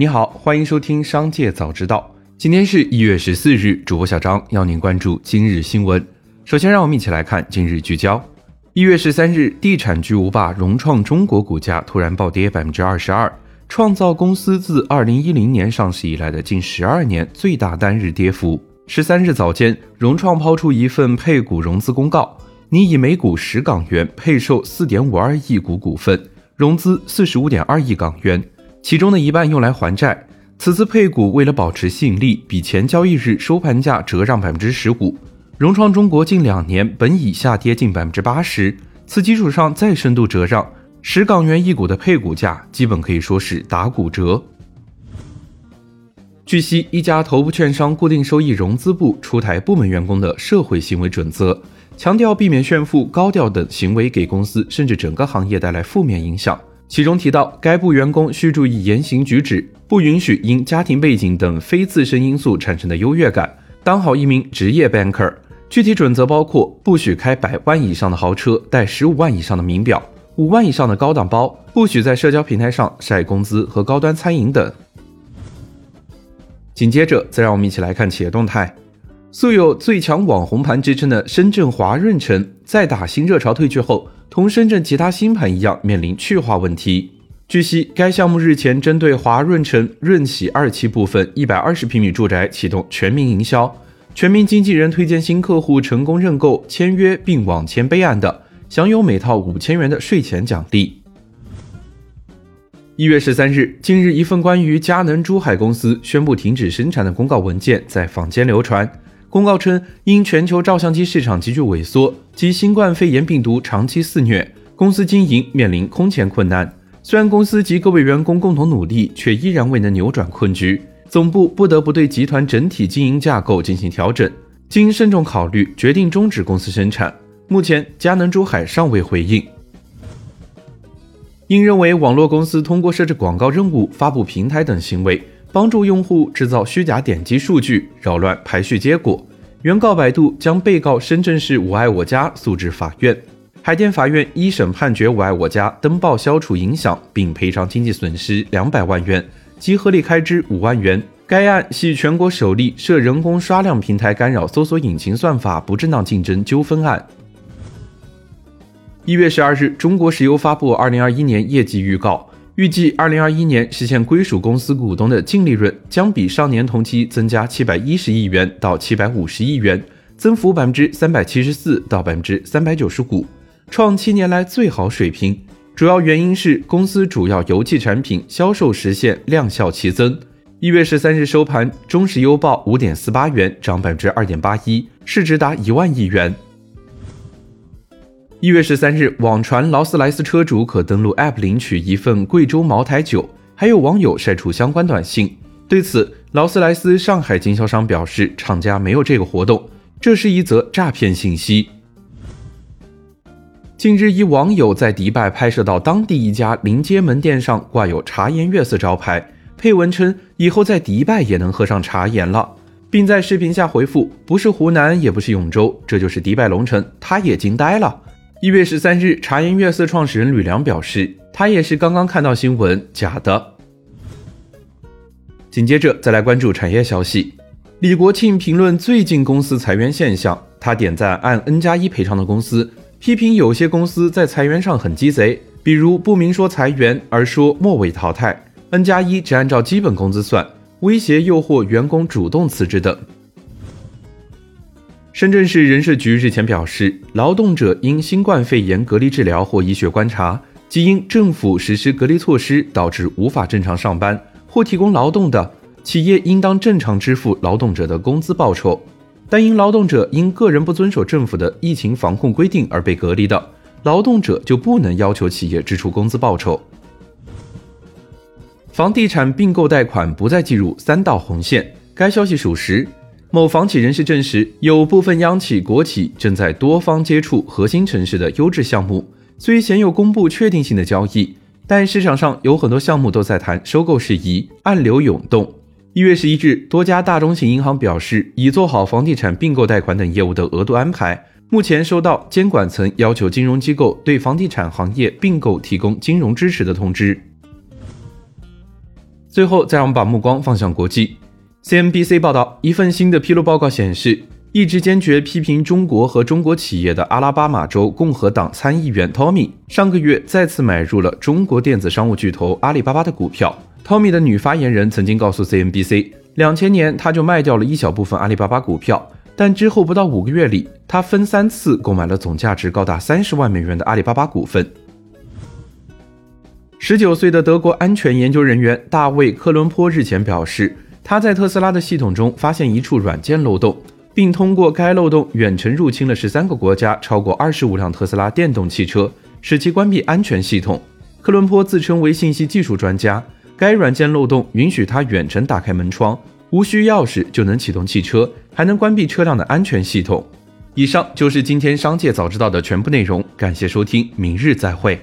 你好，欢迎收听《商界早知道》。今天是一月十四日，主播小张要您关注今日新闻。首先，让我们一起来看今日聚焦。一月十三日，地产巨无霸融创中国股价突然暴跌百分之二十二，创造公司自二零一零年上市以来的近十二年最大单日跌幅。十三日早间，融创抛出一份配股融资公告，拟以每股十港元配售四点五二亿股股份，融资四十五点二亿港元，其中的一半用来还债。此次配股为了保持吸引力，比前交易日收盘价折让百分之十五。融创中国近两年本已下跌近百分之八十，此基础上再深度折让，十港元一股的配股价基本可以说是打骨折。据悉，一家头部券商固定收益融资部出台部门员工的社会行为准则，强调避免炫富、高调等行为给公司甚至整个行业带来负面影响。其中提到，该部员工需注意言行举止，不允许因家庭背景等非自身因素产生的优越感，当好一名职业 banker。具体准则包括：不许开百万以上的豪车，带十五万以上的名表，五万以上的高档包，不许在社交平台上晒工资和高端餐饮等。紧接着，再让我们一起来看企业动态。素有“最强网红盘”之称的深圳华润城，在打新热潮退去后，同深圳其他新盘一样，面临去化问题。据悉，该项目日前针对华润城润喜二期部分一百二十平米住宅启动全民营销。全民经纪人推荐新客户成功认购、签约并网签备案的，享有每套五千元的税前奖励。一月十三日，近日一份关于佳能珠海公司宣布停止生产的公告文件在坊间流传。公告称，因全球照相机市场急剧萎缩及新冠肺炎病毒长期肆虐，公司经营面临空前困难。虽然公司及各位员工共同努力，却依然未能扭转困局。总部不得不对集团整体经营架构进行调整，经慎重考虑，决定终止公司生产。目前，佳能珠海尚未回应。因认为网络公司通过设置广告任务、发布平台等行为，帮助用户制造虚假点击数据，扰乱排序结果，原告百度将被告深圳市我爱我家诉至法院。海淀法院一审判决我爱我家登报消除影响，并赔偿经济损失两百万元。及合理开支五万元。该案系全国首例涉人工刷量平台干扰搜索引擎算法不正当竞争纠纷案。一月十二日，中国石油发布二零二一年业绩预告，预计二零二一年实现归属公司股东的净利润将比上年同期增加七百一十亿元到七百五十亿元，增幅百分之三百七十四到百分之三百九十五，创七年来最好水平。主要原因是公司主要油气产品销售实现量效齐增。一月十三日收盘，中石油报五点四八元，涨百分之二点八一，市值达一万亿元。一月十三日，网传劳斯莱斯车主可登录 App 领取一份贵州茅台酒，还有网友晒出相关短信。对此，劳斯莱斯上海经销商表示，厂家没有这个活动，这是一则诈骗信息。近日，一网友在迪拜拍摄到当地一家临街门店上挂有“茶颜悦色”招牌，配文称以后在迪拜也能喝上茶颜了，并在视频下回复：“不是湖南，也不是永州，这就是迪拜龙城。”他也惊呆了。一月十三日，茶颜悦色创始人吕梁表示，他也是刚刚看到新闻，假的。紧接着，再来关注产业消息。李国庆评论最近公司裁员现象，他点赞按 N 加一赔偿的公司。批评有些公司在裁员上很鸡贼，比如不明说裁员而说末尾淘汰，N 加一只按照基本工资算，威胁诱惑员工主动辞职等。深圳市人社局日前表示，劳动者因新冠肺炎隔离治疗或医学观察，即因政府实施隔离措施导致无法正常上班或提供劳动的，企业应当正常支付劳动者的工资报酬。但因劳动者因个人不遵守政府的疫情防控规定而被隔离的劳动者，就不能要求企业支出工资报酬。房地产并购贷款不再计入三道红线，该消息属实。某房企人士证实，有部分央企、国企正在多方接触核心城市的优质项目，虽鲜有公布确定性的交易，但市场上有很多项目都在谈收购事宜，暗流涌动。一月十一日，多家大中型银行表示，已做好房地产并购贷款等业务的额度安排。目前收到监管层要求金融机构对房地产行业并购提供金融支持的通知。最后，再让我们把目光放向国际。CNBC 报道，一份新的披露报告显示，一直坚决批评中国和中国企业的阿拉巴马州共和党参议员 Tommy 上个月再次买入了中国电子商务巨头阿里巴巴的股票。Tommy 的女发言人曾经告诉 CNBC，两千年他就卖掉了一小部分阿里巴巴股票，但之后不到五个月里，他分三次购买了总价值高达三十万美元的阿里巴巴股份。十九岁的德国安全研究人员大卫·科伦坡日前表示，他在特斯拉的系统中发现一处软件漏洞，并通过该漏洞远程入侵了十三个国家超过二十五辆特斯拉电动汽车，使其关闭安全系统。科伦坡自称为信息技术专家，该软件漏洞允许他远程打开门窗，无需钥匙就能启动汽车，还能关闭车辆的安全系统。以上就是今天商界早知道的全部内容，感谢收听，明日再会。